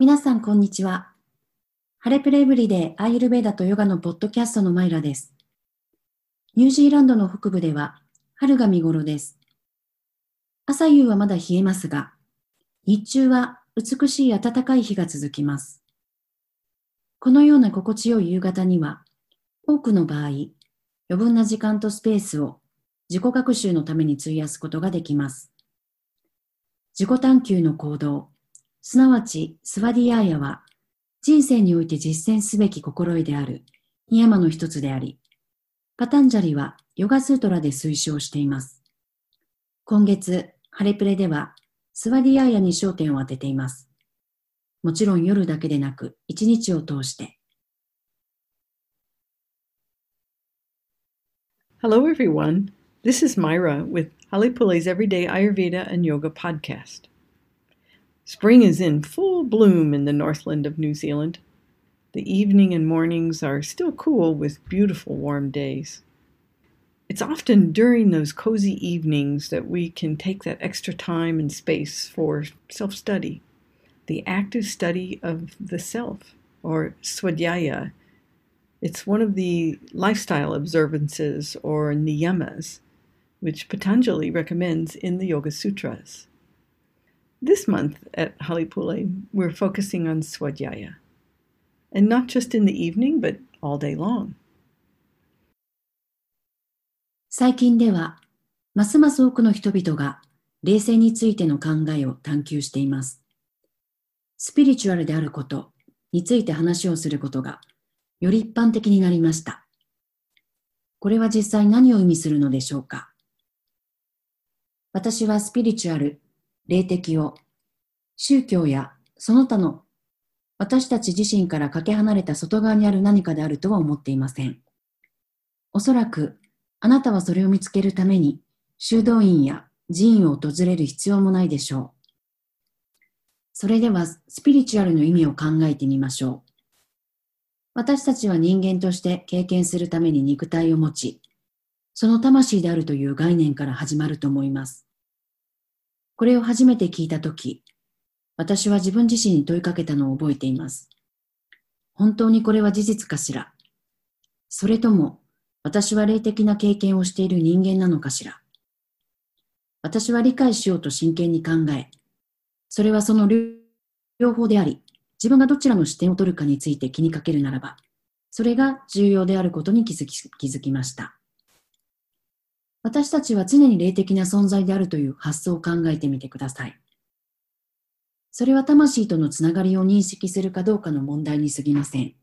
皆さん、こんにちは。ハレプレイブリでアーユルベーダとヨガのポッドキャストのマイラです。ニュージーランドの北部では春が見頃です。朝夕はまだ冷えますが、日中は美しい暖かい日が続きます。このような心地よい夕方には、多くの場合、余分な時間とスペースを自己学習のために費やすことができます。自己探求の行動、すなわちスワディヤーヤは人生において実践すべき心得であるニヤマの一つであり、パタンジャリはヨガスートラで推奨しています。今月、ハレプレではスワディヤーヤに焦点を当てています。もちろん夜だけでなく一日を通して。Hello everyone. This is Myra with Halepule's Everyday Ayurveda and Yoga podcast. Spring is in full bloom in the northland of New Zealand. The evening and mornings are still cool with beautiful warm days. It's often during those cozy evenings that we can take that extra time and space for self study, the active study of the self, or swadhyaya. It's one of the lifestyle observances or niyamas, which Patanjali recommends in the Yoga Sutras. This month at Halipule, we're focusing on Swadhyaya. And not just in the evening, but all day long. 最近では、ますます多くの人々が冷静についての考えを探求しています。スピリチュアルであることについて話をすることがより一般的になりました。これは実際何を意味するのでしょうか私はスピリチュアル霊的を宗教やその他の私たち自身からかけ離れた外側にある何かであるとは思っていません。おそらくあなたはそれを見つけるために修道院や寺院を訪れる必要もないでしょう。それではスピリチュアルの意味を考えてみましょう。私たちは人間として経験するために肉体を持ち、その魂であるという概念から始まると思います。これを初めて聞いたとき、私は自分自身に問いかけたのを覚えています。本当にこれは事実かしら？それとも、私は霊的な経験をしている人間なのかしら？私は理解しようと真剣に考え、それはその両方であり、自分がどちらの視点を取るかについて気にかけるならば、それが重要であることに気づき気づきました。私たちは常に霊的な存在であるという発想を考えてみてください。それは魂とのつながりを認識するかどうかの問題に過ぎません。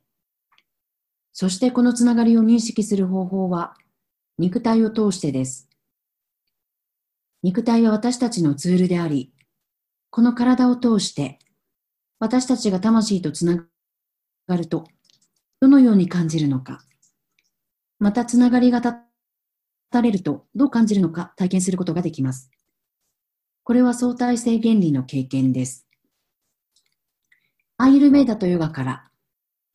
そしてこのつながりを認識する方法は、肉体を通してです。肉体は私たちのツールであり、この体を通して、私たちが魂とつながると、どのように感じるのか、またつながりがたたれるとどう感じるのか体験することができます。これは相対性原理の経験です。アイルベーダとヨガから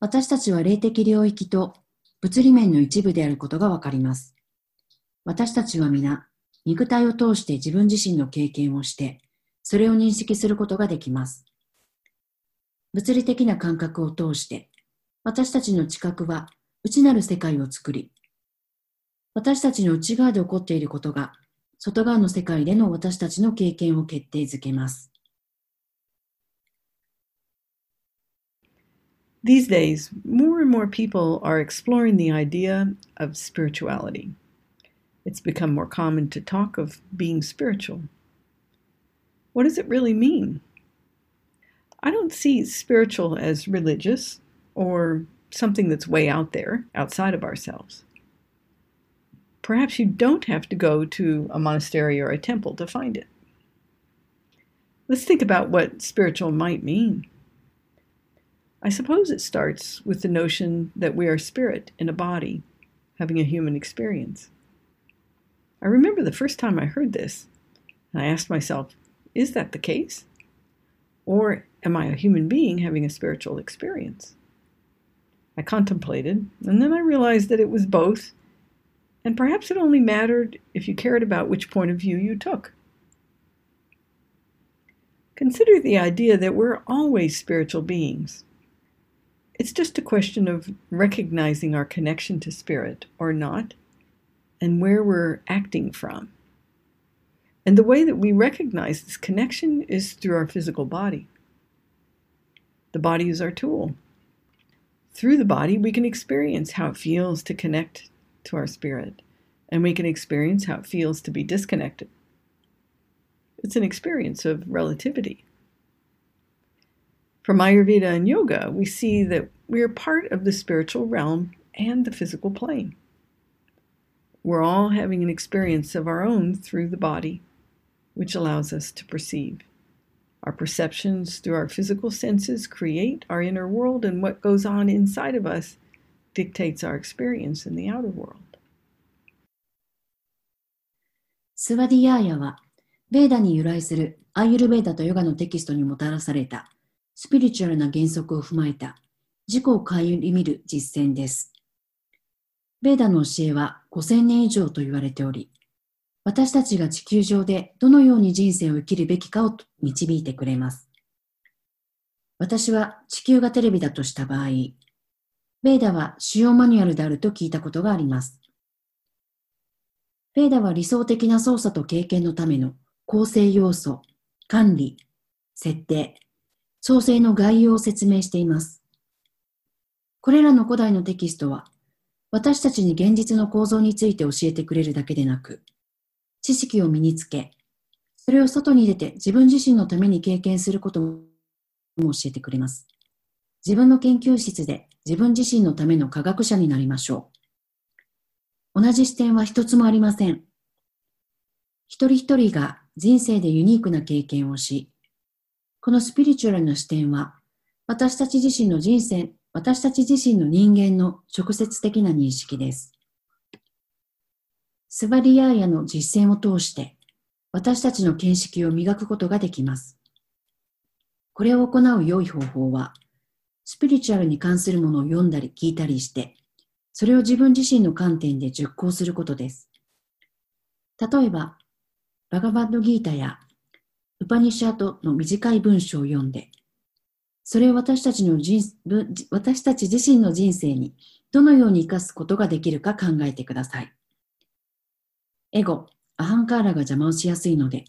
私たちは霊的領域と物理面の一部であることがわかります。私たちは皆肉体を通して自分自身の経験をしてそれを認識することができます。物理的な感覚を通して私たちの知覚は内なる世界を作り私たちの内側で起こっていることが、外側の世界での私たちの経験を決定づけます。These days, more and more people are exploring the idea of spirituality. It's become more common to talk of being spiritual. What does it really mean? I don't see spiritual as religious or something that's way out there, outside of ourselves. Perhaps you don't have to go to a monastery or a temple to find it. Let's think about what spiritual might mean. I suppose it starts with the notion that we are spirit in a body, having a human experience. I remember the first time I heard this, and I asked myself, is that the case? Or am I a human being having a spiritual experience? I contemplated, and then I realized that it was both and perhaps it only mattered if you cared about which point of view you took. consider the idea that we're always spiritual beings. It's just a question of recognizing our connection to spirit or not, and where we're acting from. And the way that we recognize this connection is through our physical body. The body is our tool. Through the body, we can experience how it feels to connect to our spirit, and we can experience how it feels to be disconnected. It's an experience of relativity. From Ayurveda and yoga, we see that we are part of the spiritual realm and the physical plane. We're all having an experience of our own through the body which allows us to perceive. Our perceptions through our physical senses create our inner world, and what goes on inside of us dictates our experience in the outer world. スワディヤーヤは、ベーダに由来するアーユルベーダとヨガのテキストにもたらされたスピリチュアルな原則を踏まえた自己を顧みる実践です。ベーダの教えは5000年以上と言われており、私たちが地球上でどのように人生を生きるべきかを導いてくれます。私は地球がテレビだとした場合、ベーダは使用マニュアルであると聞いたことがあります。ベーダは理想的な操作と経験のための構成要素、管理、設定、創生の概要を説明しています。これらの古代のテキストは、私たちに現実の構造について教えてくれるだけでなく、知識を身につけ、それを外に出て自分自身のために経験することも教えてくれます。自分の研究室で自分自身のための科学者になりましょう。同じ視点は一つもありません。一人一人が人生でユニークな経験をし、このスピリチュアルな視点は私たち自身の人生、私たち自身の人間の直接的な認識です。スバリアーヤの実践を通して、私たちの見識を磨くことができます。これを行う良い方法は、スピリチュアルに関するものを読んだり聞いたりして、それを自分自身の観点で熟考することです。例えば、バガバッドギータやウパニシャートの短い文章を読んで、それを私たちの人私たち自身の人生にどのように生かすことができるか考えてください。エゴ、アハンカーラが邪魔をしやすいので、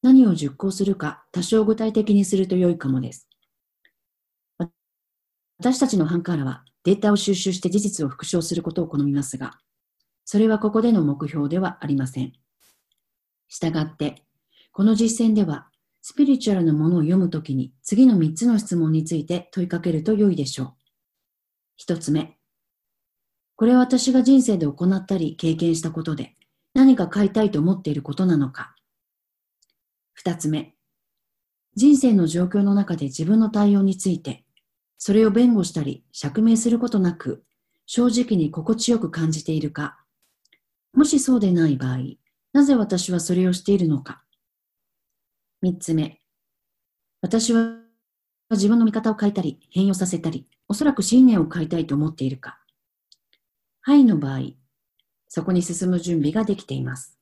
何を熟考するか多少具体的にすると良いかもです。私たちのハンカーラはデータを収集して事実を復唱することを好みますが、それはここでの目標ではありません。したがって、この実践では、スピリチュアルなものを読むときに次の3つの質問について問いかけると良いでしょう。1つ目。これは私が人生で行ったり経験したことで、何か買いたいと思っていることなのか。二つ目、人生の状況の中で自分の対応について、それを弁護したり釈明することなく、正直に心地よく感じているか。もしそうでない場合、なぜ私はそれをしているのか。三つ目、私は自分の見方を変えたり、変容させたり、おそらく信念を変えたいと思っているか。はいの場合、そこに進む準備ができています。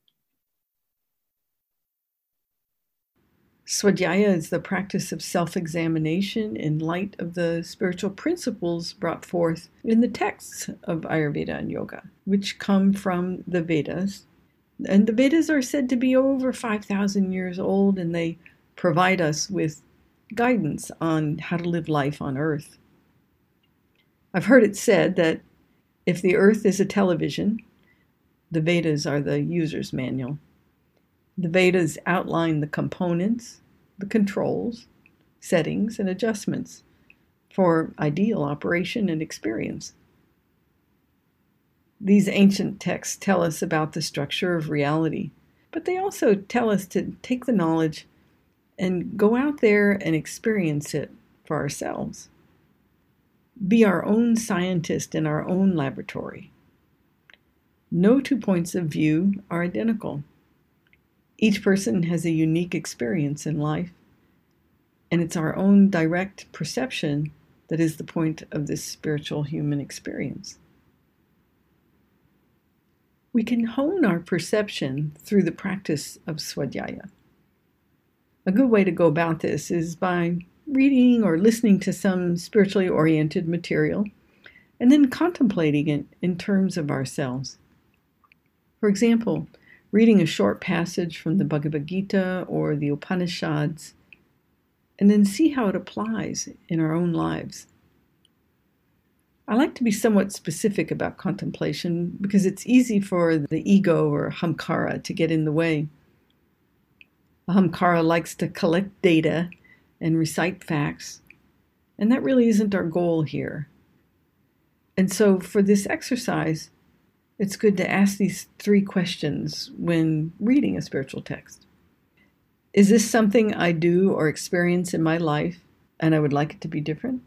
Swadhyaya is the practice of self examination in light of the spiritual principles brought forth in the texts of Ayurveda and Yoga, which come from the Vedas. And the Vedas are said to be over 5,000 years old, and they provide us with guidance on how to live life on earth. I've heard it said that if the earth is a television, the Vedas are the user's manual. The Vedas outline the components, the controls, settings, and adjustments for ideal operation and experience. These ancient texts tell us about the structure of reality, but they also tell us to take the knowledge and go out there and experience it for ourselves. Be our own scientist in our own laboratory. No two points of view are identical. Each person has a unique experience in life, and it's our own direct perception that is the point of this spiritual human experience. We can hone our perception through the practice of swadhyaya. A good way to go about this is by reading or listening to some spiritually oriented material and then contemplating it in terms of ourselves. For example, reading a short passage from the Bhagavad Gita or the Upanishads, and then see how it applies in our own lives. I like to be somewhat specific about contemplation because it's easy for the ego or hamkara to get in the way. Hamkara likes to collect data and recite facts, and that really isn't our goal here. And so, for this exercise, it's good to ask these three questions when reading a spiritual text. Is this something I do or experience in my life and I would like it to be different?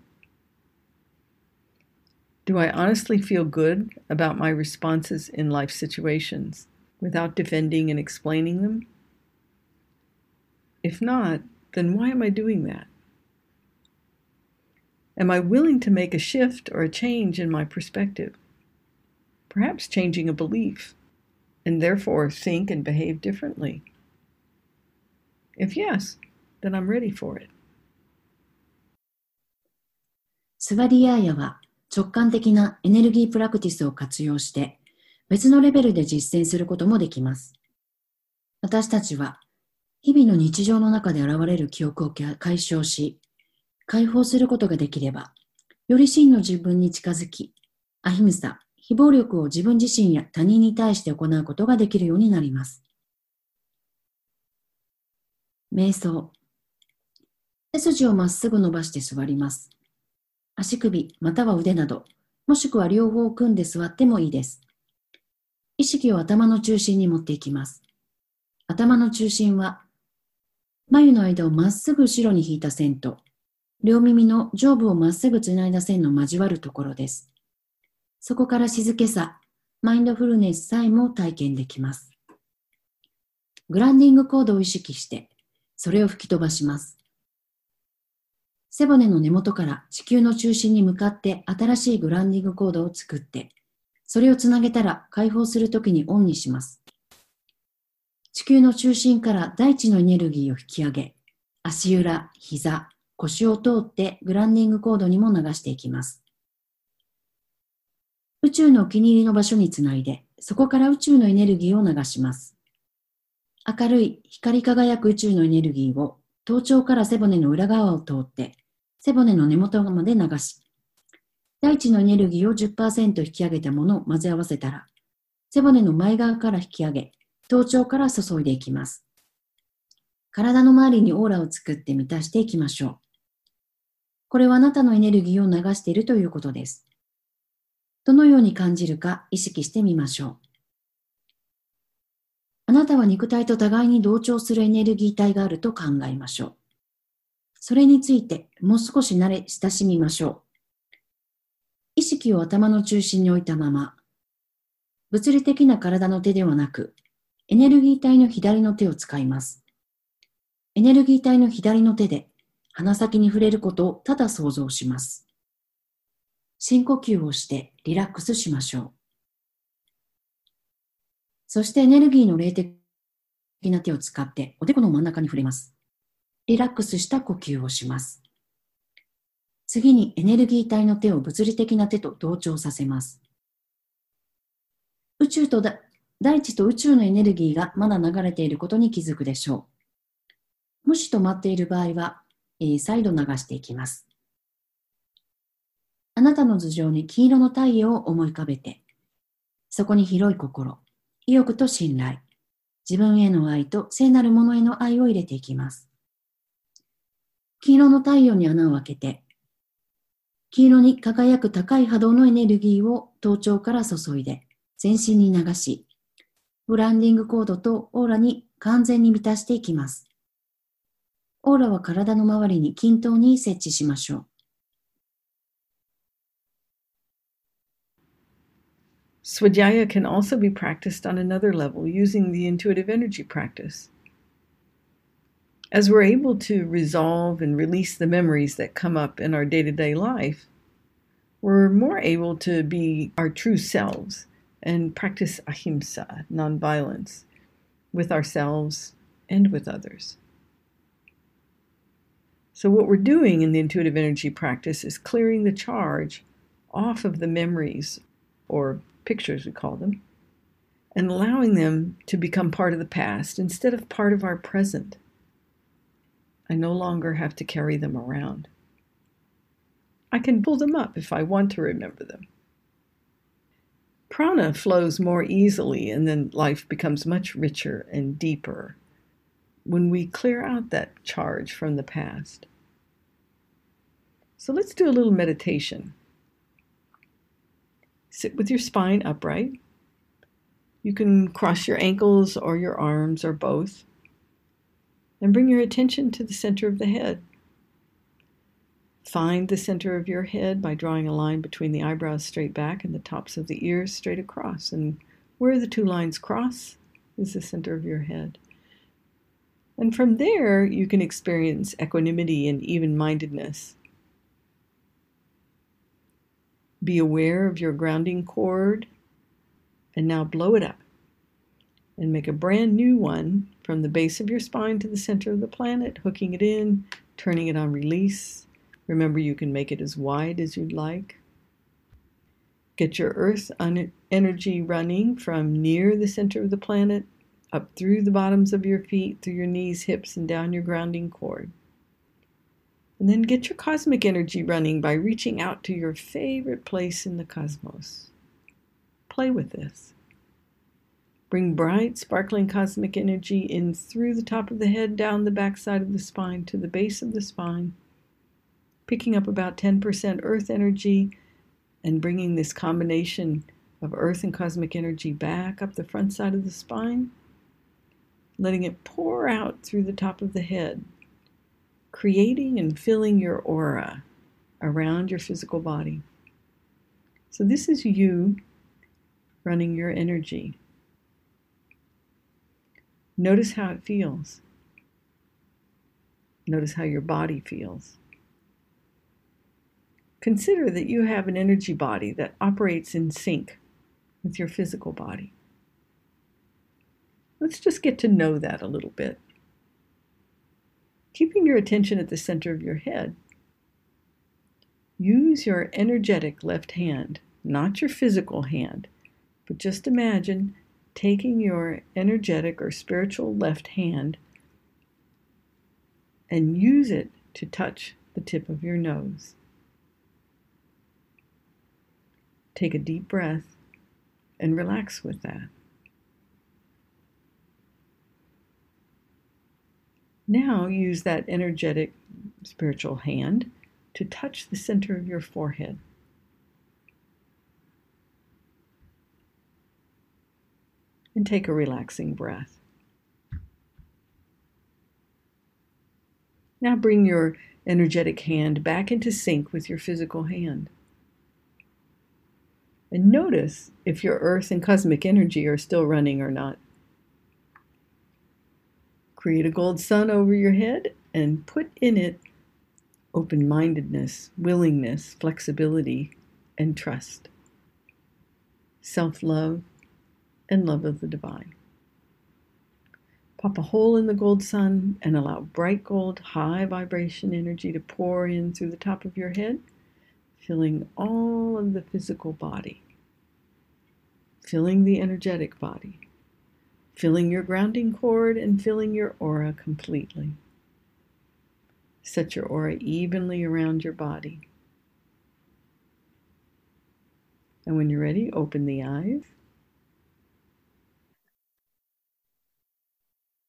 Do I honestly feel good about my responses in life situations without defending and explaining them? If not, then why am I doing that? Am I willing to make a shift or a change in my perspective? Perhaps changing a belief, and therefore think and behave differently? If yes, then I'm ready for it. スワディアーヤは直感的なエネルギープラクティスを活用して別のレベルで実践することもできます。私たちは日々の日常の中で現れる記憶を解消し、解放することができれば、より真の自分に近づき、アヒムサ、非暴力を自分自身や他人に対して行うことができるようになります。瞑想。背筋をまっすぐ伸ばして座ります。足首または腕など、もしくは両方を組んで座ってもいいです。意識を頭の中心に持っていきます。頭の中心は眉の間をまっすぐ後ろに引いた線と、両耳の上部をまっすぐつないだ線の交わるところです。そこから静けさ、マインドフルネスさえも体験できます。グランディングコードを意識して、それを吹き飛ばします。背骨の根元から地球の中心に向かって新しいグランディングコードを作って、それをつなげたら解放するときにオンにします。地球の中心から大地のエネルギーを引き上げ、足裏、膝、腰を通ってグランディングコードにも流していきます。宇宙のお気に入りの場所につないで、そこから宇宙のエネルギーを流します。明るい光り輝く宇宙のエネルギーを頭頂から背骨の裏側を通って背骨の根元まで流し、大地のエネルギーを10%引き上げたものを混ぜ合わせたら、背骨の前側から引き上げ、頭頂から注いでいきます。体の周りにオーラを作って満たしていきましょう。これはあなたのエネルギーを流しているということです。どのように感じるか意識してみましょう。あなたは肉体と互いに同調するエネルギー体があると考えましょう。それについてもう少し慣れ親しみましょう。意識を頭の中心に置いたまま、物理的な体の手ではなく、エネルギー体の左の手を使います。エネルギー体の左の手で鼻先に触れることをただ想像します。深呼吸をしてリラックスしましょう。そしてエネルギーの霊的な手を使っておでこの真ん中に触れます。リラックスした呼吸をします。次にエネルギー体の手を物理的な手と同調させます。宇宙と大地と宇宙のエネルギーがまだ流れていることに気づくでしょう。もし止まっている場合は、えー、再度流していきます。あなたの頭上に黄色の太陽を思い浮かべて、そこに広い心、意欲と信頼、自分への愛と聖なるものへの愛を入れていきます。黄色の太陽に穴を開けて、黄色に輝く高い波動のエネルギーを頭頂から注いで全身に流し、ブランディングコードとオーラに完全に満たしていきます。オーラは体の周りに均等に設置しましょう。Swadhyaya can also be practiced on another level using the intuitive energy practice. As we're able to resolve and release the memories that come up in our day to day life, we're more able to be our true selves and practice ahimsa, nonviolence, with ourselves and with others. So, what we're doing in the intuitive energy practice is clearing the charge off of the memories, or pictures we call them, and allowing them to become part of the past instead of part of our present. I no longer have to carry them around. I can pull them up if I want to remember them. Prana flows more easily, and then life becomes much richer and deeper when we clear out that charge from the past. So let's do a little meditation. Sit with your spine upright. You can cross your ankles or your arms or both. And bring your attention to the center of the head. Find the center of your head by drawing a line between the eyebrows straight back and the tops of the ears straight across. And where the two lines cross is the center of your head. And from there, you can experience equanimity and even mindedness. Be aware of your grounding cord and now blow it up and make a brand new one from the base of your spine to the center of the planet, hooking it in, turning it on release. Remember, you can make it as wide as you'd like. Get your earth energy running from near the center of the planet up through the bottoms of your feet, through your knees, hips, and down your grounding cord. And then get your cosmic energy running by reaching out to your favorite place in the cosmos. Play with this. Bring bright, sparkling cosmic energy in through the top of the head, down the back side of the spine to the base of the spine, picking up about 10% earth energy and bringing this combination of earth and cosmic energy back up the front side of the spine, letting it pour out through the top of the head, creating and filling your aura around your physical body. So, this is you running your energy. Notice how it feels. Notice how your body feels. Consider that you have an energy body that operates in sync with your physical body. Let's just get to know that a little bit. Keeping your attention at the center of your head, use your energetic left hand, not your physical hand, but just imagine taking your energetic or spiritual left hand and use it to touch the tip of your nose. Take a deep breath and relax with that. Now use that energetic spiritual hand to touch the center of your forehead. and take a relaxing breath. Now bring your energetic hand back into sync with your physical hand. And notice if your earth and cosmic energy are still running or not. Create a gold sun over your head and put in it open mindedness, willingness, flexibility, and trust. Self love, and love of the divine. Pop a hole in the gold sun and allow bright gold, high vibration energy to pour in through the top of your head, filling all of the physical body, filling the energetic body, filling your grounding cord, and filling your aura completely. Set your aura evenly around your body. And when you're ready, open the eyes.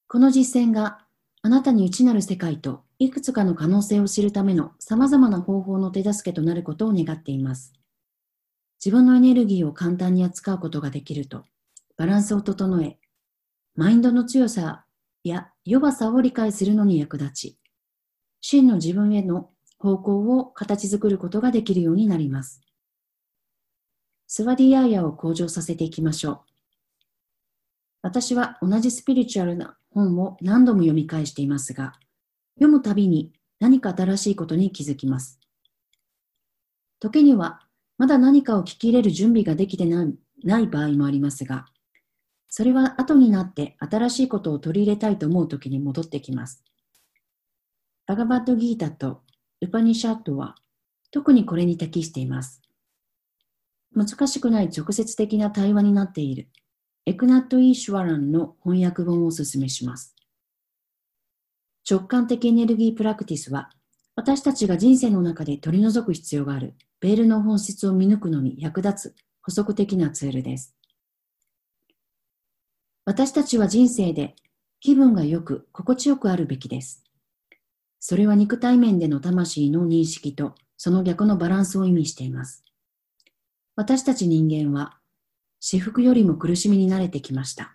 この実践があなたに内なる世界といくつかの可能性を知るための様々な方法の手助けとなることを願っています。自分のエネルギーを簡単に扱うことができると、バランスを整え、マインドの強さや弱さを理解するのに役立ち、真の自分への方向を形作ることができるようになります。スワディアーヤを向上させていきましょう。私は同じスピリチュアルな本を何度も読み返していますが、読むたびに何か新しいことに気づきます。時には、まだ何かを聞き入れる準備ができてない場合もありますが、それは後になって新しいことを取り入れたいと思う時に戻ってきます。バガバッドギータとウパニシャットは特にこれに適しています。難しくない直接的な対話になっているエクナット・イーシュワランの翻訳本をお勧めします。直感的エネルギープラクティスは私たちが人生の中で取り除く必要があるベールの本質を見抜くのに役立つ補足的なツールです。私たちは人生で気分がよく心地よくあるべきです。それは肉体面での魂の認識とその逆のバランスを意味しています。私たち人間は私服よりも苦しみに慣れてきました。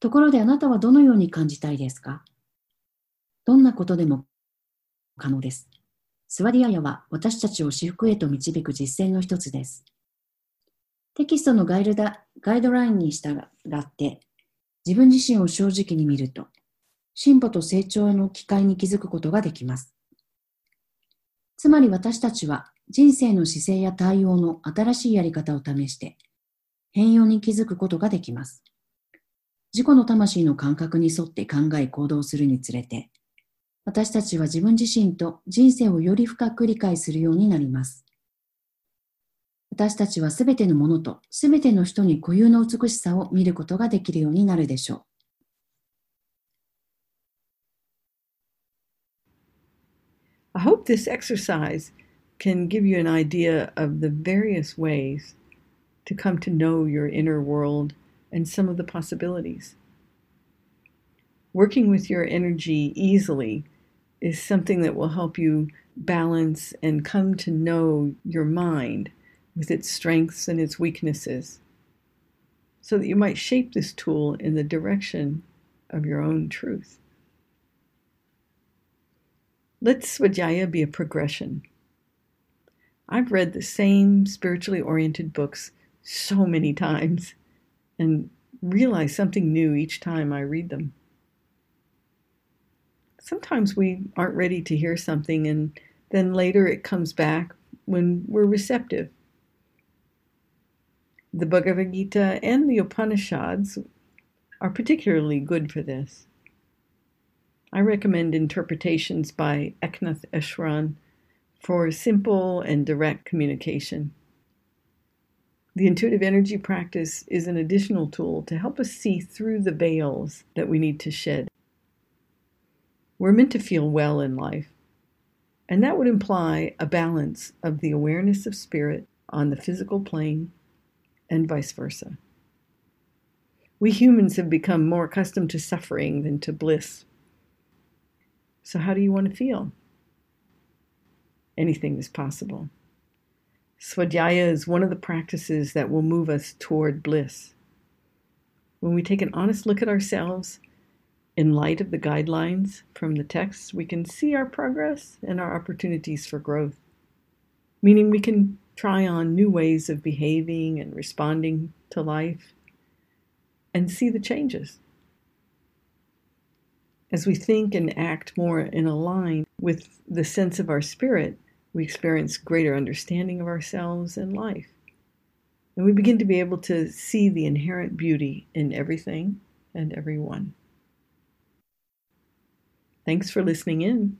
ところであなたはどのように感じたいですか？どんなことでも可能です。スワディアヤは私たちを私服へと導く実践の一つです。テキストのガイドだガイドラインに従って自分自身を正直に見ると進歩と成長の機会に気づくことができます。つまり私たちは人生の姿勢や対応の新しいやり方を試して変容に気づくことができます。自己の魂の感覚に沿って考え行動するにつれて私たちは自分自身と人生をより深く理解するようになります。私たちはすべてのものとすべての人に固有の美しさを見ることができるようになるでしょう。I hope this exercise can give you an idea of the various ways to come to know your inner world and some of the possibilities. Working with your energy easily is something that will help you balance and come to know your mind with its strengths and its weaknesses so that you might shape this tool in the direction of your own truth. Let Svadhyaya be a progression. I've read the same spiritually oriented books so many times and realize something new each time I read them sometimes we aren't ready to hear something, and then later it comes back when we're receptive. The Bhagavad Gita and the Upanishads are particularly good for this. I recommend interpretations by Eknath Eshran for simple and direct communication. The intuitive energy practice is an additional tool to help us see through the veils that we need to shed. We're meant to feel well in life. And that would imply a balance of the awareness of spirit on the physical plane and vice versa. We humans have become more accustomed to suffering than to bliss. So, how do you want to feel? Anything is possible. Swadhyaya is one of the practices that will move us toward bliss. When we take an honest look at ourselves in light of the guidelines from the texts, we can see our progress and our opportunities for growth. Meaning, we can try on new ways of behaving and responding to life and see the changes. As we think and act more in a line with the sense of our spirit, we experience greater understanding of ourselves and life. And we begin to be able to see the inherent beauty in everything and everyone. Thanks for listening in.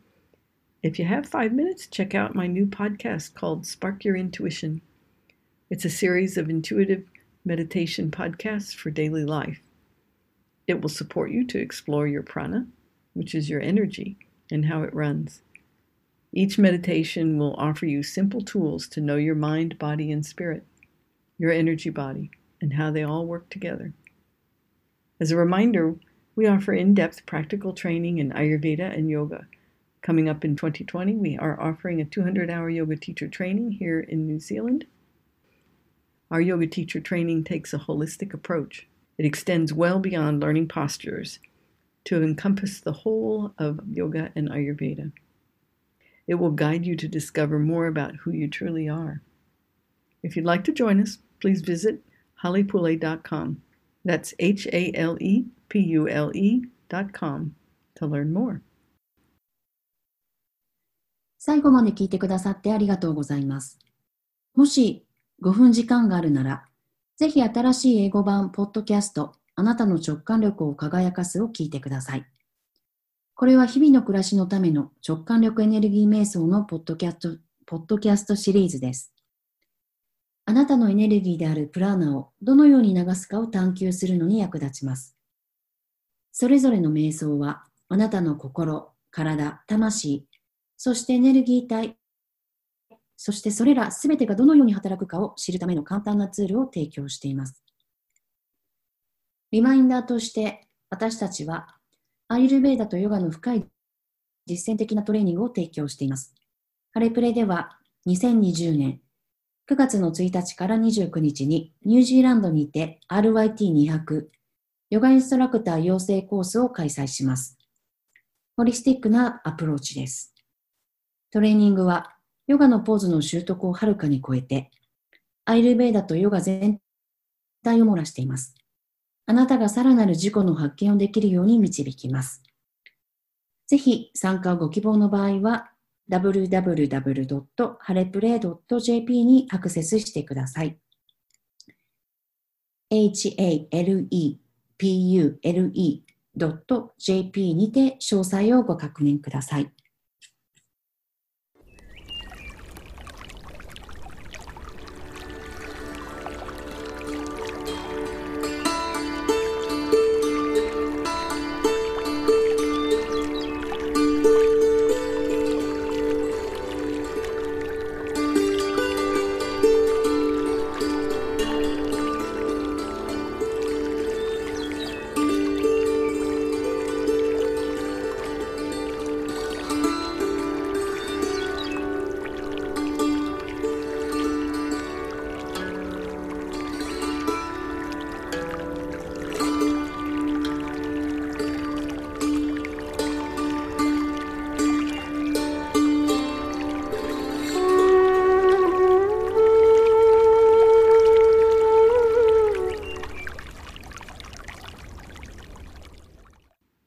If you have five minutes, check out my new podcast called Spark Your Intuition. It's a series of intuitive meditation podcasts for daily life. It will support you to explore your prana, which is your energy, and how it runs. Each meditation will offer you simple tools to know your mind, body, and spirit, your energy body, and how they all work together. As a reminder, we offer in depth practical training in Ayurveda and yoga. Coming up in 2020, we are offering a 200 hour yoga teacher training here in New Zealand. Our yoga teacher training takes a holistic approach. It extends well beyond learning postures to encompass the whole of yoga and Ayurveda. It will guide you to discover more about who you truly are. If you'd like to join us, please visit halipule.com. That's H A L E pule.com to learn more. 最後まで聞いてくださってありがとうございます。もし5分時間があるなら、ぜひ新しい英語版ポッドキャストあなたの直感力を輝かすを聞いてください。これは日々の暮らしのための直感力エネルギー瞑想のポッドキャストポッドキャストシリーズです。あなたのエネルギーであるプラーナをどのように流すかを探求するのに役立ちます。それぞれの瞑想はあなたの心、体、魂、そしてエネルギー体、そしてそれらすべてがどのように働くかを知るための簡単なツールを提供しています。リマインダーとして私たちはアイルベーダとヨガの深い実践的なトレーニングを提供しています。ハレプレでは2020年9月の1日から29日にニュージーランドにて RYT200 ヨガインストラクター養成コースを開催します。ホリスティックなアプローチです。トレーニングはヨガのポーズの習得をはるかに超えてアイルベーダとヨガ全体を漏らしています。あなたがさらなる自己の発見をできるように導きます。ぜひ参加をご希望の場合は www.haleplay.jp にアクセスしてください。halepule.jp にて詳細をご確認ください。